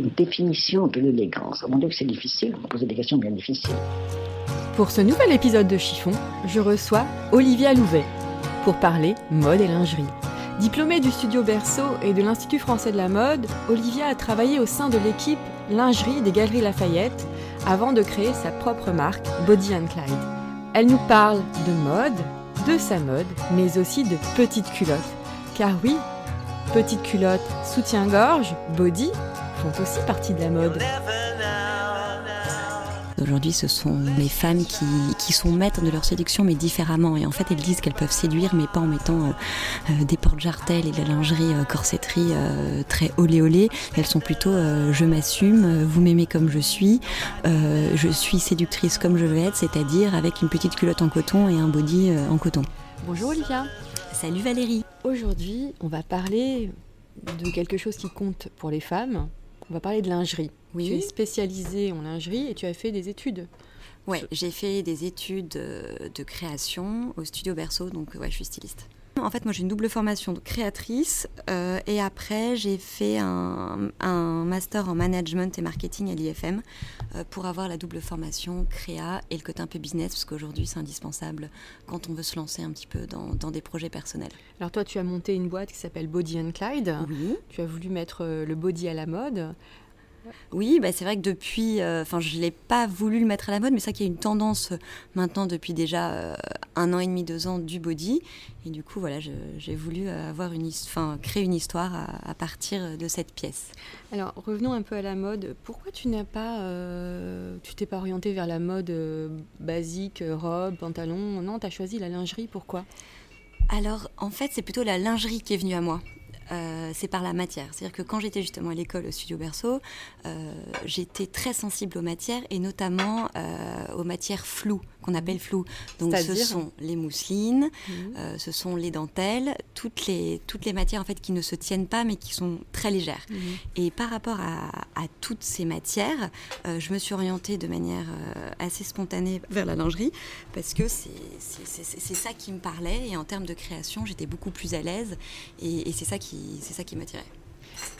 Une définition de l'élégance. Mon Dieu, que c'est difficile. Vous posez des questions bien difficiles. Pour ce nouvel épisode de Chiffon, je reçois Olivia Louvet pour parler mode et lingerie. Diplômée du studio Berceau et de l'Institut français de la mode, Olivia a travaillé au sein de l'équipe lingerie des Galeries Lafayette avant de créer sa propre marque Body and Clyde. Elle nous parle de mode, de sa mode, mais aussi de petites culottes. Car oui, petites culottes, soutien-gorge, body font aussi partie de la mode. Aujourd'hui, ce sont les femmes qui, qui, sont maîtres de leur séduction, mais différemment. Et en fait, elles disent qu'elles peuvent séduire, mais pas en mettant euh, euh, des portes-jartelles et de la lingerie euh, corsetterie euh, très olé olé. Elles sont plutôt euh, je m'assume, vous m'aimez comme je suis, euh, je suis séductrice comme je veux être, c'est-à-dire avec une petite culotte en coton et un body en coton. Bonjour Olivia. Salut Valérie. Aujourd'hui, on va parler de quelque chose qui compte pour les femmes. On va parler de lingerie. Oui. Tu es spécialisée en lingerie et tu as fait des études. Ouais, j'ai fait des études de création au studio Berceau, donc ouais, je suis styliste. En fait, moi j'ai une double formation de créatrice euh, et après j'ai fait un, un, master en management et marketing à l'IFM euh, pour avoir la double formation créa et le côté un peu business parce qu'aujourd'hui c'est indispensable quand on veut se lancer un petit peu dans, dans, des projets personnels. Alors toi tu as monté une boîte qui s'appelle Body and Clyde. Oui. Tu as voulu mettre euh, le body à la mode. Oui, bah c'est vrai que depuis, enfin, euh, je l'ai pas voulu le mettre à la mode, mais ça qu'il y a une tendance euh, maintenant depuis déjà euh, un an et demi, deux ans du body, et du coup, voilà, j'ai voulu avoir une, enfin, créer une histoire à, à, partir de cette pièce. Alors, revenons un peu à la mode. Pourquoi tu n'as pas, tu t'es pas orienté vers la mode basique, robe, pantalon? Non, tu as choisi la lingerie. Pourquoi? Alors, en fait, c'est plutôt la lingerie qui est venue à moi. Euh, c'est par la matière. C'est-à-dire que quand j'étais justement à l'école au studio Berceau, euh, j'étais très sensible aux matières et notamment euh, aux matières floues, qu'on appelle floues. Donc ce sont les mousselines, mmh. ce sont les dentelles, toutes les, toutes les matières en fait qui ne se tiennent pas mais qui sont très légères. Mmh. Et par rapport à, à toutes ces matières, je me suis orientée de manière assez spontanée vers la lingerie parce que c'est ça qui me parlait et en termes de création, j'étais beaucoup plus à l'aise et, et c'est ça qui c'est ça qui m'attirait.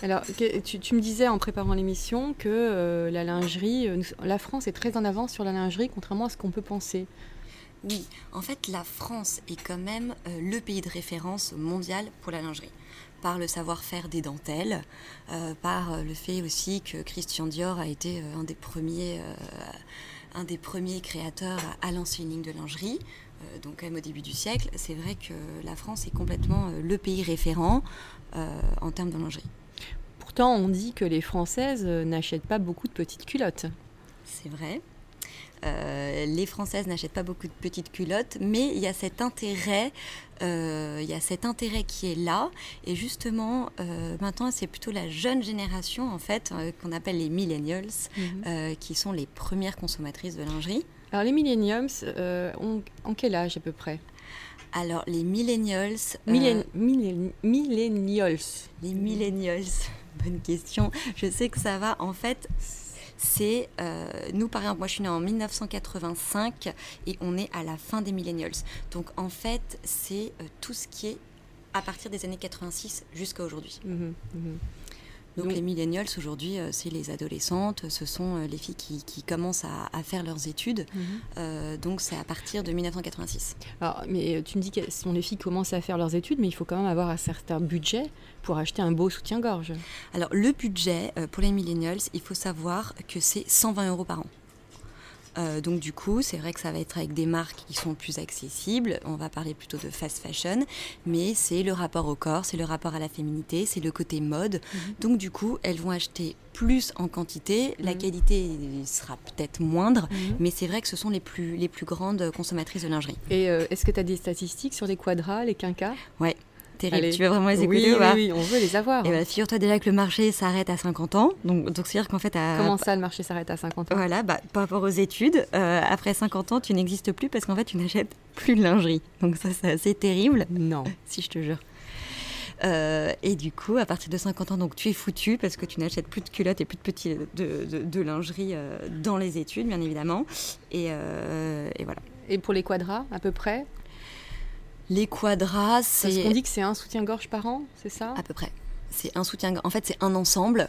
Alors, tu, me disais en préparant l'émission que euh, la lingerie, euh, la France est très en avance sur la lingerie, contrairement à ce qu'on peut penser. Oui, en fait, la France est quand même euh, le pays de référence mondial pour la lingerie par le savoir-faire des dentelles, par le fait aussi que Christian Dior a été un des premiers, un des premiers créateurs à lancer une ligne de lingerie donc même au début du siècle, c'est vrai que la France est complètement le pays référent en termes de lingerie. Pourtant, on dit que les Françaises n'achètent pas beaucoup de petites culottes. C'est vrai. Euh, les Françaises n'achètent pas beaucoup de petites culottes, mais il y a cet intérêt, euh, il y a cet intérêt qui est là. Et justement, euh, maintenant, c'est plutôt la jeune génération, en fait, qu'on appelle les millennials, -hmm. qui sont les premières consommatrices de lingerie. Alors, les millennials, ont, en quel âge à peu près? Alors, les millennials. Millen euh, millen millennials. Les millennials. Bonne question. Je sais que ça va. En fait, c'est euh, nous par exemple moi je suis née en 1985 et on est à la fin des millennials donc en fait c'est euh, tout ce qui est à partir des années 86 jusqu'à aujourd'hui mmh, mmh. Donc, donc, les millennials aujourd'hui euh, c'est les adolescentes ce sont euh, les filles qui, qui commencent à, à, faire leurs études mmh. euh, donc c'est à partir de 1986 alors mais tu me dis que ce sont les filles qui commencent à faire leurs études mais il faut quand même avoir un certain budget pour acheter un beau soutien-gorge Alors, le budget pour les millennials, il faut savoir que c'est 120 euros par an. Euh, donc du coup, c'est vrai que ça va être avec des marques qui sont plus accessibles. On va parler plutôt de fast fashion, mais c'est le rapport au corps, c'est le rapport à la féminité, c'est le côté mode. -hmm. Donc du coup, elles vont acheter plus en quantité. La qualité sera peut-être moindre, -hmm. mais c'est vrai que ce sont les plus, les plus grandes consommatrices de lingerie. Et euh, est-ce que tu as des statistiques sur les quadras, les quinquas? Ouais. Terrible. Tu veux vraiment les écouter oui, ou pas oui, on veut les avoir. Et bah, figure-toi déjà que le marché s'arrête à 50 ans. Donc, donc c'est-à-dire qu'en fait. À... Comment ça, le marché s'arrête à 50 ans? Voilà, bah, par rapport aux études, euh, après 50 ans, tu n'existes plus parce qu'en fait, tu n'achètes plus de lingerie. Donc, ça, c'est assez terrible. Non. si je te jure. Euh, et du coup, à partir de 50 ans, donc tu es foutu parce que tu n'achètes plus de culottes et plus de petits de, de, de lingerie euh, dans les études, bien évidemment. Et, euh, et, voilà. Et pour les quadras, à peu près? Les quadras, c'est. Parce qu'on dit que c'est un soutien-gorge par an, c'est ça? À peu près. C'est un soutien. En fait, c'est un ensemble.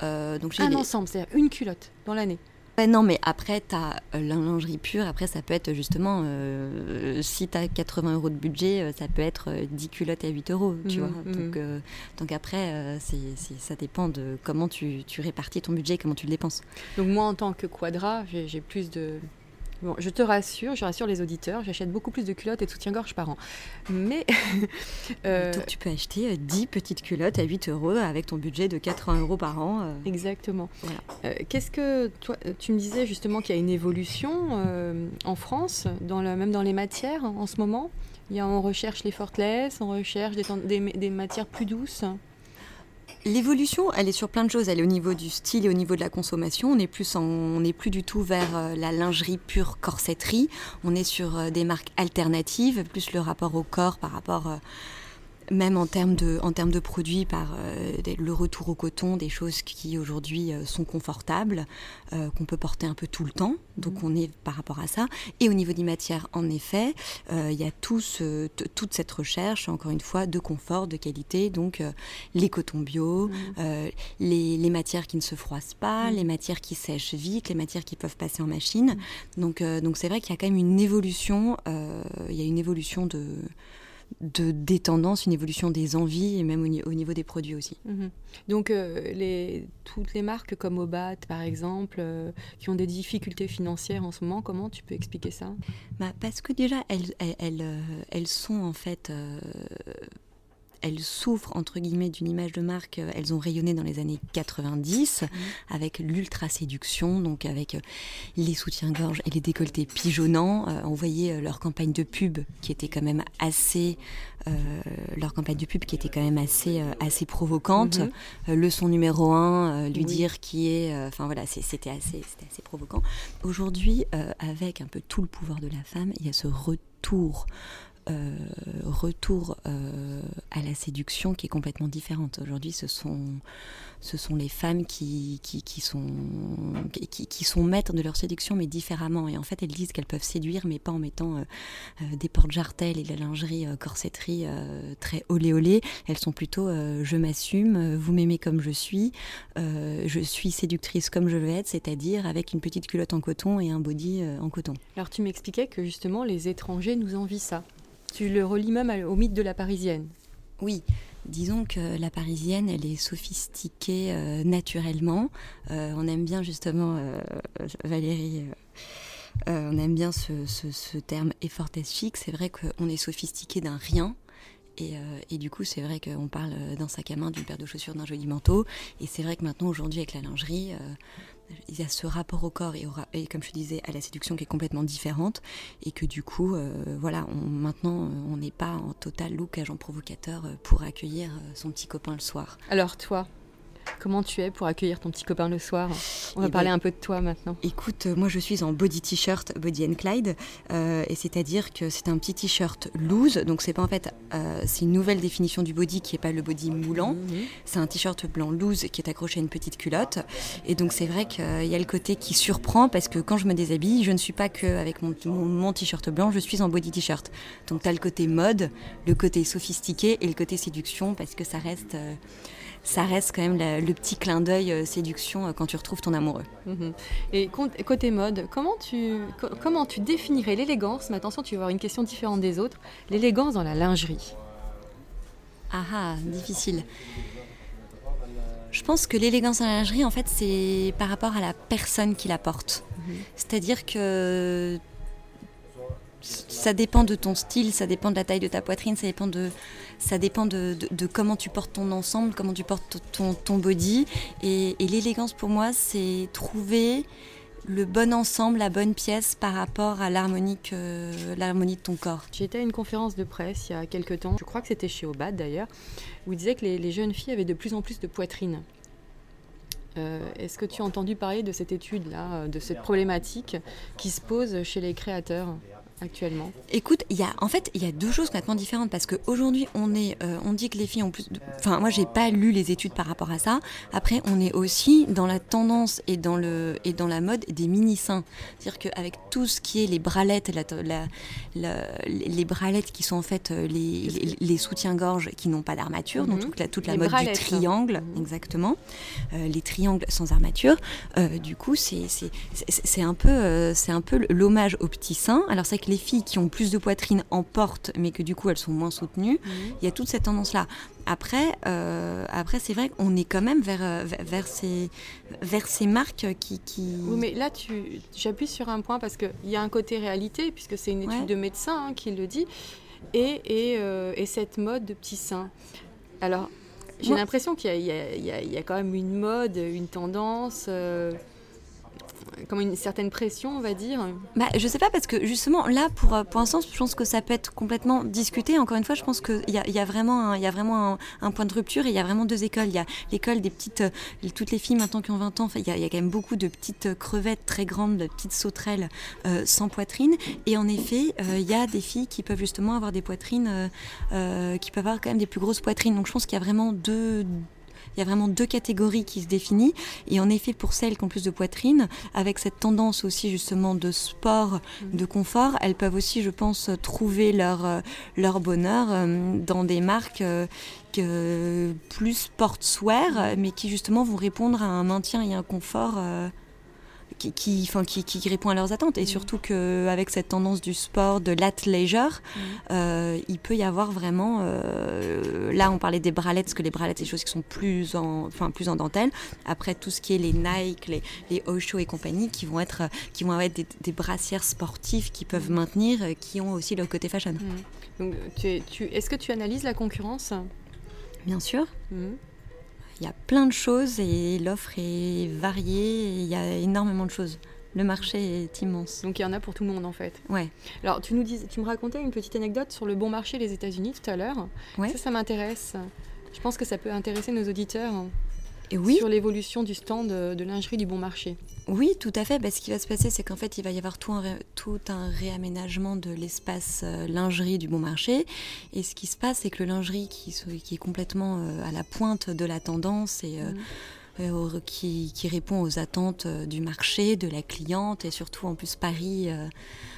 donc un les... ensemble, c'est-à-dire une culotte dans l'année. Ouais, non, mais après, tu as la lingerie pure. Après, ça peut être justement, euh, si tu as 80 euros de budget, ça peut être 10 culottes à 8 euros, tu Mmh, vois. mmh. Donc, euh, donc après, euh, c'est c'est- ça dépend de comment tu, tu répartis ton budget, comment tu le dépenses. Donc moi, en tant que quadra, j'ai j'ai plus de... Bon, je te rassure, je rassure les auditeurs, j'achète beaucoup plus de culottes et de soutien-gorge par an. Mais... euh, Donc, tu peux acheter euh, 10 petites culottes à 8 euros avec ton budget de 80 euros par an. euh. Exactement. Voilà. Euh, Qu'est-ce que toi, euh, tu me disais justement qu'il y a une évolution euh, en France, dans même dans les matières en ce moment? Il y a, on recherche les fortless, on recherche des, ten- des, des matières plus douces? L'évolution, elle est sur plein de choses. Elle est au niveau du style et au niveau de la consommation. On n'est plus, en- on n'est plus du tout vers euh, la lingerie pure corsetterie. On est sur euh, des marques alternatives, plus le rapport au corps par rapport, euh, même en termes de, en termes de produits, par euh, le retour au coton, des choses qui aujourd'hui euh, sont confortables, euh, qu'on peut porter un peu tout le temps. Donc on est par rapport à ça. Et au niveau des matières, en effet, il y a tout ce- t- toute cette recherche, encore une fois, de confort, de qualité. Donc les cotons bio, euh, les, les matières qui ne se froissent pas, Mm. les matières qui sèchent vite, les matières qui peuvent passer en machine. Donc euh, donc c'est vrai qu'il y a quand même une évolution. il y a une évolution de de, des tendances, une évolution des envies et même au, ni- au niveau des produits aussi. Mhm. Donc euh, les, toutes les marques comme Obat par exemple, euh, qui ont des difficultés financières en ce moment, comment tu peux expliquer ça? Bah, parce que déjà, elles, elles, elles, euh, elles sont en fait. Elles souffrent entre guillemets d'une image de marque. euh, Elles ont rayonné dans les années 90 avec l'ultra séduction, donc avec euh, les soutiens-gorge et les décolletés pigeonnants. Euh, on voyait leur campagne de pub qui était quand même assez, euh, leur campagne de pub qui était quand même assez, euh, assez provocante. Mhm. Euh, leçon numéro un, lui Oui. dire qui est. Enfin voilà, c'était assez, c'était assez provoquant. Aujourd'hui, avec un peu tout le pouvoir de la femme, il y a ce retour. Euh, retour euh, à la séduction qui est complètement différente. Aujourd'hui, ce sont, ce sont les femmes qui, qui, sont, qui, sont maîtres de leur séduction, mais différemment. Et en fait, elles disent qu'elles peuvent séduire, mais pas en mettant euh, des portes-jartelles et de la lingerie corsetterie très olé olé. Elles sont plutôt je m'assume, vous m'aimez comme je suis, je suis séductrice comme je veux être, c'est-à-dire avec une petite culotte en coton et un body en coton. Alors tu m'expliquais que justement les étrangers nous envient ça. Tu le relis même au mythe de la parisienne. Oui, disons que la parisienne, elle est sophistiquée euh, naturellement. Euh, on aime bien justement, euh, Valérie, on aime bien ce, ce- ce terme effortless chic. C'est vrai qu'on est sophistiqué d'un rien. Et, du coup, c'est vrai qu'on parle d'un sac à main, d'une paire de chaussures, d'un joli manteau. Et c'est vrai que maintenant, aujourd'hui, avec la lingerie, il y a ce rapport au corps et, comme je disais, à la séduction qui est complètement différente. Et que du coup, euh, voilà, on, maintenant, euh, on n'est pas en total look agent provocateur euh, pour accueillir son petit copain le soir. Alors toi, comment tu es pour accueillir ton petit copain le soir? On va Eh parler ben, un peu de toi maintenant. Écoute, euh, moi je suis en body t-shirt, Body and Clyde, euh, et c'est-à-dire que c'est un petit t-shirt loose, donc c'est pas en fait, euh, c'est une nouvelle définition du body qui est pas le body moulant, Mhm. c'est un t-shirt blanc loose qui est accroché à une petite culotte, et donc c'est vrai qu'il y a le côté qui surprend parce que quand je me déshabille, je ne suis pas que avec mon, mon- mon t-shirt blanc, je suis en body t-shirt. Donc tu as le côté mode, le côté sophistiqué et le côté séduction parce que ça reste, euh, ça reste quand même la- le petit clin d'œil euh, séduction euh, quand tu retrouves ton amoureux. Mhm. Et côté mode, comment tu, co- comment tu définirais l'élégance? Mais attention, tu vas avoir une question différente des autres. L'élégance dans la lingerie. Ah ah, difficile. Je pense que l'élégance en lingerie, en fait, c'est par rapport à la personne qui la porte. C'est-à-dire que ça dépend de ton style, ça dépend de la taille de ta poitrine, ça dépend de, ça dépend de, comment tu portes ton ensemble, comment tu portes ton, body. Et, l'élégance pour moi, c'est trouver le bon ensemble, la bonne pièce par rapport à l'harmonie l'harmonie de ton corps. J'étais à une conférence de presse il y a quelques temps, je crois que c'était chez Obad d'ailleurs, où il disait que les, jeunes filles avaient de plus en plus de poitrine. Euh, est-ce que tu as entendu parler de cette étude-là, de cette problématique qui se pose chez les créateurs? Actuellement Écoute, il y a, en fait, il y a deux choses complètement différentes parce qu'aujourd'hui, on est, euh, on dit que les filles ont plus. Enfin, moi, j'ai pas lu les études par rapport à ça. Après, on est aussi dans la tendance et dans le et dans la mode des mini seins. C'est-à-dire qu'avec tout ce qui est les bralettes, la, les bralettes qui sont en fait euh, les, les, soutiens-gorge qui n'ont pas d'armature, donc mhm. toute la, toute la mode du triangle, mhm. exactement, euh, les triangles sans armature. du coup, c'est c'est un peu c'est un peu l'hommage aux petits seins. Alors c'est que les filles qui ont plus de poitrine en portent, mais que du coup elles sont moins soutenues. Mhm. Il y a toute cette tendance-là. Après, euh, après c'est vrai qu'on est quand même vers, euh, vers, ces, vers ces marques qui, qui... Oui, mais là, tu, j'appuie sur un point parce qu'il y a un côté réalité, puisque c'est une étude de médecin hein, qui le dit, et, et, euh, et, cette mode de petits seins. Alors, j'ai l'impression qu'il y, y, y a, quand même une mode, une tendance comme une certaine pression, on va dire bah, Je sais pas, parce que justement, là, pour, pour l'instant, je pense que ça peut être complètement discuté. Encore une fois, je pense qu'il y a, y a vraiment, un, y a vraiment un, point de rupture et il y a vraiment deux écoles. Il y a l'école des petites, euh, toutes les filles maintenant qui ont 20 ans, il y, a, quand même beaucoup de petites crevettes très grandes, de petites sauterelles euh, sans poitrine. Et en effet, euh, il y a des filles qui peuvent justement avoir des poitrines, qui peuvent avoir quand même des plus grosses poitrines. Donc je pense qu'il y a vraiment deux il y a vraiment deux catégories qui se définissent. Et en effet, pour celles qui ont plus de poitrine, avec cette tendance aussi justement de sport, mm. de confort, elles peuvent aussi, je pense, trouver leur, euh, leur bonheur euh, dans des marques euh, que plus sportswear, mais qui justement vont répondre à un maintien et un confort qui, qui, qui, qui, répond à leurs attentes. Et mm. surtout qu'avec cette tendance du sport, de l'athleisure, mm. euh, il peut y avoir vraiment. Euh, là, on parlait des bralettes, parce que les bralettes, c'est des choses qui sont plus en, enfin, plus en dentelle. Après, tout ce qui est les Nike, les, les Osho et compagnie, qui vont être, qui vont être des, brassières sportives qui peuvent mm. maintenir, qui ont aussi leur côté fashion. Donc, tu, tu, est-ce que tu analyses la concurrence? Bien sûr. Il y a plein de choses et l'offre est variée, il y a énormément de choses. Le marché est immense. Donc il y en a pour tout le monde en fait. Ouais. Alors tu nous dis, tu me racontais une petite anecdote sur le bon marché des États-Unis tout à l'heure. Ouais. Ça, ça m'intéresse. Je pense que ça peut intéresser nos auditeurs. Et oui. Sur l'évolution du stand de lingerie du bon marché. Oui, tout à fait. Bah, ce qui va se passer, c'est qu'en fait, il va y avoir tout un, tout un réaménagement de l'espace euh, lingerie du bon marché. Et ce qui se passe, c'est que le lingerie qui, qui est complètement euh, à la pointe de la tendance et euh, mmh. Qui, qui, répond aux attentes du marché, de la cliente et surtout en plus Paris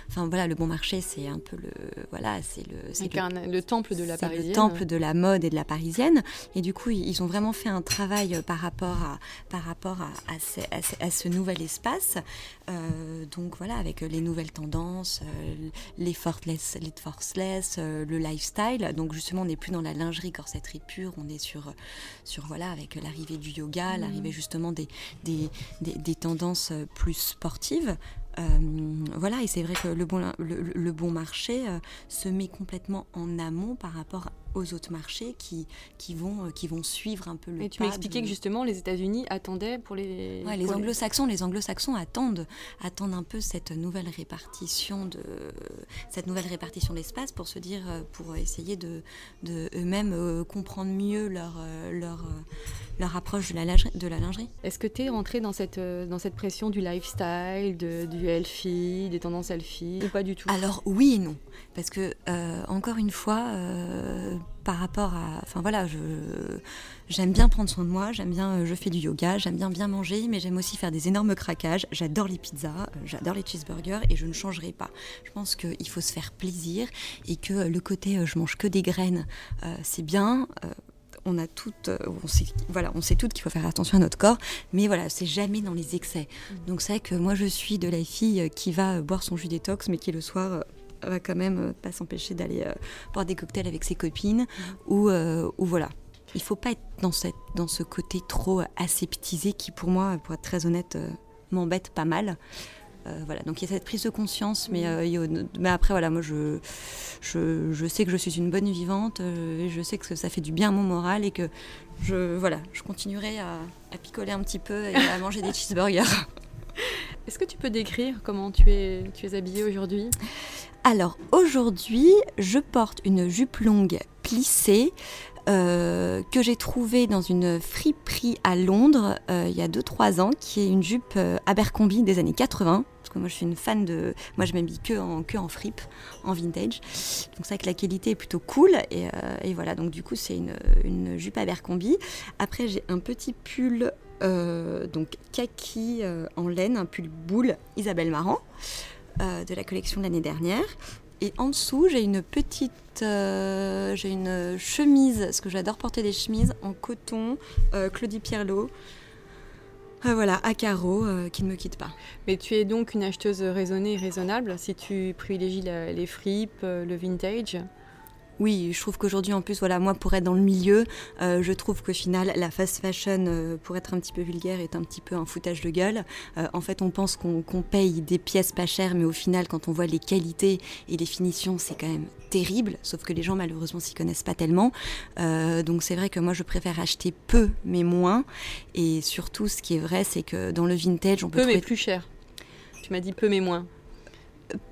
Enfin voilà, le bon marché, c'est un peu le voilà, c'est le c'est le, temple de la parisienne. le temple de la mode et de la parisienne. Et du coup, ils ont vraiment fait un travail euh, par rapport à par rapport à, à, ce, nouvel espace. Euh, donc voilà, avec les nouvelles tendances, euh, les forceless, les forceless, le lifestyle. Donc justement, on n'est plus dans la lingerie corsetterie pure, on est sur sur voilà avec l'arrivée du yoga, mmh. L'arrivée justement des des, des, tendances plus sportives. Euh, voilà, et c'est vrai que le bon, le, bon marché euh, se met complètement en amont par rapport aux autres marchés qui, qui, vont, euh, qui vont suivre un peu le Et tu m'expliquais que justement les États-Unis attendaient pour les. les anglo-saxons, les, anglo-saxons attendent, attendent un peu cette nouvelle répartition de cette nouvelle répartition d'espace pour se dire, pour essayer de, de eux-mêmes comprendre mieux leur, leur, leur approche de la lingerie. De la lingerie. Est-ce que tu es rentré dans cette, dans cette pression du lifestyle, de, du healthy, des tendances healthy, ou pas du tout? Alors oui et non, parce que euh, encore une fois, euh, par rapport à, enfin voilà, je j'aime bien prendre soin de moi, j'aime bien, euh, je fais du yoga, j'aime bien bien manger, mais j'aime aussi faire des énormes craquages. J'adore les pizzas, j'adore les cheeseburgers et je ne changerai pas. Je pense qu'il faut se faire plaisir et que le côté je mange que des graines, c'est bien on a toutes, euh, on sait, voilà, on sait toutes qu'il faut faire attention à notre corps, mais voilà, c'est jamais dans les excès. Mm. Donc c'est vrai que moi je suis de la fille qui va boire son jus détox, mais qui le soir euh, va quand même euh, pas s'empêcher d'aller boire des cocktails avec ses copines, ou, ou voilà. Il faut pas être dans, cette, dans ce côté trop aseptisé qui, pour moi, pour être très honnête, m'embête pas mal. Euh, voilà, donc il y a cette prise de conscience, mais, euh, mais après, voilà, moi je, je, sais que je suis une bonne vivante, euh, et je sais que ça fait du bien à mon moral et que je, voilà, je continuerai à, picoler un petit peu et à manger des cheeseburgers. Est-ce que tu peux décrire comment tu es, habillée aujourd'hui? Alors aujourd'hui, je porte une jupe longue plissée euh, que j'ai trouvée dans une friperie à Londres euh, il y a 2-3 ans, qui est une jupe euh, Abercrombie des années 80. Moi je suis une fan de. Moi je m'habille que en, que en fripe, en vintage. Donc c'est vrai que la qualité est plutôt cool. Et, et voilà, donc du coup c'est une, une jupe Abercrombie. Après j'ai un petit pull euh, donc kaki euh, en laine, un pull boule Isabelle Marant euh, de la collection de l'année dernière. Et en dessous, j'ai une petite, j'ai une chemise, parce que j'adore porter des chemises en coton, Claudie Pierlot. Voilà, à carreaux, qui ne me quitte pas. Mais tu es donc une acheteuse raisonnée et raisonnable si tu privilégies les fripes, le vintage oui, je trouve qu'aujourd'hui, en plus, voilà, moi, pour être dans le milieu, euh, je trouve qu'au final, la fast fashion, euh, pour être un petit peu vulgaire, est un petit peu un foutage de gueule. Euh, en fait, on pense qu'on paye des pièces pas chères, mais au final, quand on voit les qualités et les finitions, c'est quand même terrible. Sauf que les gens, malheureusement, s'y connaissent pas tellement. donc, c'est vrai que moi, je préfère acheter peu, mais moins. Et surtout, ce qui est vrai, c'est que dans le vintage, on peut peu, mais plus cher. Tu m'as dit peu, mais moins.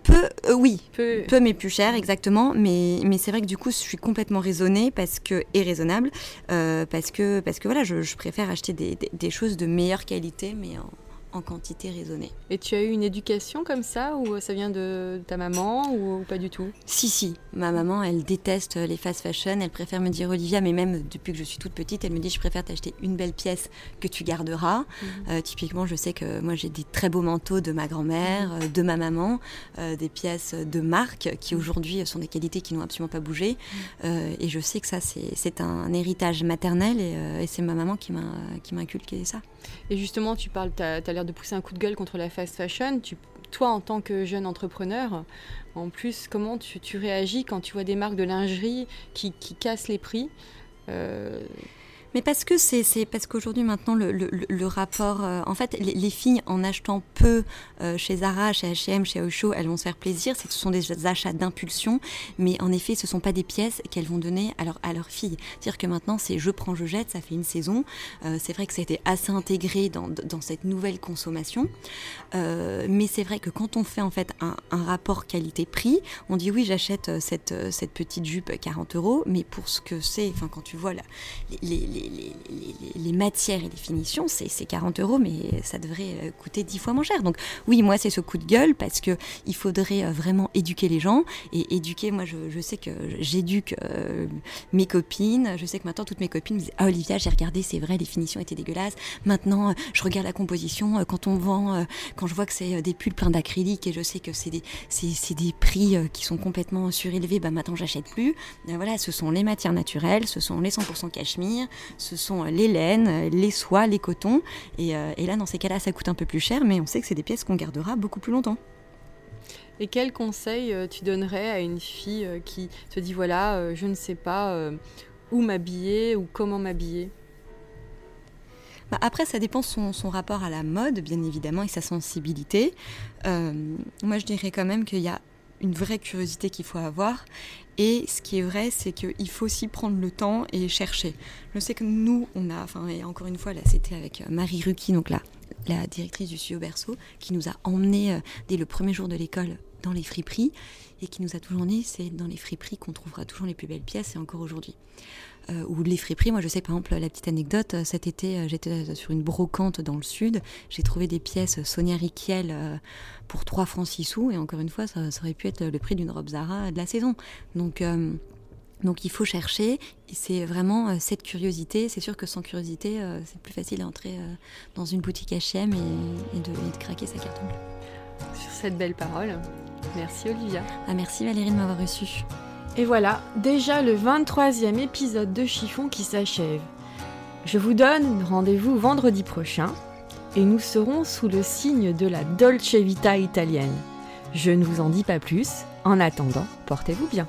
Peu, euh, oui, peu. mais plus cher, exactement. Mais, mais c'est vrai que du coup, je suis complètement raisonnée parce que, et raisonnable euh, parce, que, parce que voilà, je, préfère acheter des, des, des, choses de meilleure qualité, mais en, en quantité raisonnée. Et tu as eu une éducation comme ça ou ça vient de ta maman ou, pas du tout? Si, si. Ma maman, elle déteste les fast fashion. Elle préfère me dire Olivia, mais même depuis que je suis toute petite, elle me dit je préfère t'acheter une belle pièce que tu garderas. Mhm. Euh, typiquement, je sais que moi j'ai des très beaux manteaux de ma grand-mère, mhm. euh, de ma maman, euh, des pièces de marque qui mhm. aujourd'hui sont des qualités qui n'ont absolument pas bougé. et je sais que ça, c'est un héritage maternel et, c'est ma maman qui m'a inculqué ça. Et justement, tu parles, tu as, l'air de pousser un coup de gueule contre la fast fashion. Toi, en tant que jeune entrepreneur, en plus, comment tu, réagis quand tu vois des marques de lingerie qui, qui cassent les prix euh, mais parce que c'est parce qu'aujourd'hui maintenant le, le, rapport, euh, en fait les, filles en achetant peu euh, chez Zara, chez H&M, chez Osho, elles vont se faire plaisir. Ce sont des achats d'impulsion, mais en effet ce sont pas des pièces qu'elles vont donner à à leur fille. C'est-à-dire que maintenant c'est je prends je jette, ça fait une saison. Euh, c'est vrai que ça a été assez intégré dans, dans cette nouvelle consommation, mais c'est vrai que quand on fait en fait un, un rapport qualité-prix, on dit oui j'achète cette cette petite jupe 40 euros, mais pour ce que c'est, enfin quand tu vois là, les, les les, matières et les finitions, c'est 40 euros, mais ça devrait euh, coûter 10 fois moins cher. Donc oui, moi, c'est ce coup de gueule parce qu'il faudrait euh, vraiment éduquer les gens. Et éduquer, moi, je, sais que j'éduque euh, mes copines. Je sais que maintenant, toutes mes copines me disent Ah, Olivia, j'ai regardé, c'est vrai, les finitions étaient dégueulasses. Maintenant, je regarde la composition. Quand on vend, quand je vois que c'est des pulls pleins d'acrylique et je sais que c'est des, des prix qui sont complètement surélevés, bah maintenant, j'achète plus. voilà, ce sont les matières naturelles, ce sont les 100% cachemire, ce sont les laines, les soies, les cotons. Euh, et, là, dans ces cas-là, ça coûte un peu plus cher, mais on sait que c'est des pièces qu'on gardera beaucoup plus longtemps. Et quel conseil euh, tu donnerais à une fille euh, qui te dit voilà, je ne sais pas où m'habiller ou comment m'habiller? Bah, après, ça dépend son, son rapport à la mode, bien évidemment, et sa sensibilité. moi, je dirais quand même qu'il y a une vraie curiosité qu'il faut avoir. Et ce qui est vrai, c'est qu'il faut aussi prendre le temps et chercher. Je sais que nous, on a, enfin, et encore une fois, là, c'était avec euh, Marie Ruki, donc là, la directrice du studio Berceau, qui nous a emmenés euh, dès le premier jour de l'école dans les friperies et qui nous a toujours dit c'est dans les friperies qu'on trouvera toujours les plus belles pièces et encore aujourd'hui. Euh, ou les friperies, moi je sais par exemple la petite anecdote, euh, cet été euh, j'étais sur une brocante dans le sud, j'ai trouvé des pièces Sonia Riquel pour 3 francs 6 sous et encore une fois ça, aurait pu être le prix d'une robe Zara de la saison. Donc donc il faut chercher, c'est vraiment cette curiosité. C'est sûr que sans curiosité, c'est plus facile d'entrer dans une boutique H&M et, de, et de craquer sa carte bleue. Sur cette belle parole, merci Olivia. Ah, merci Valérie de m'avoir reçue. Et voilà, déjà le 23e épisode de Chiffon qui s'achève. Je vous donne rendez-vous vendredi prochain et nous serons sous le signe de la Dolce Vita italienne. Je ne vous en dis pas plus, en attendant, portez-vous bien.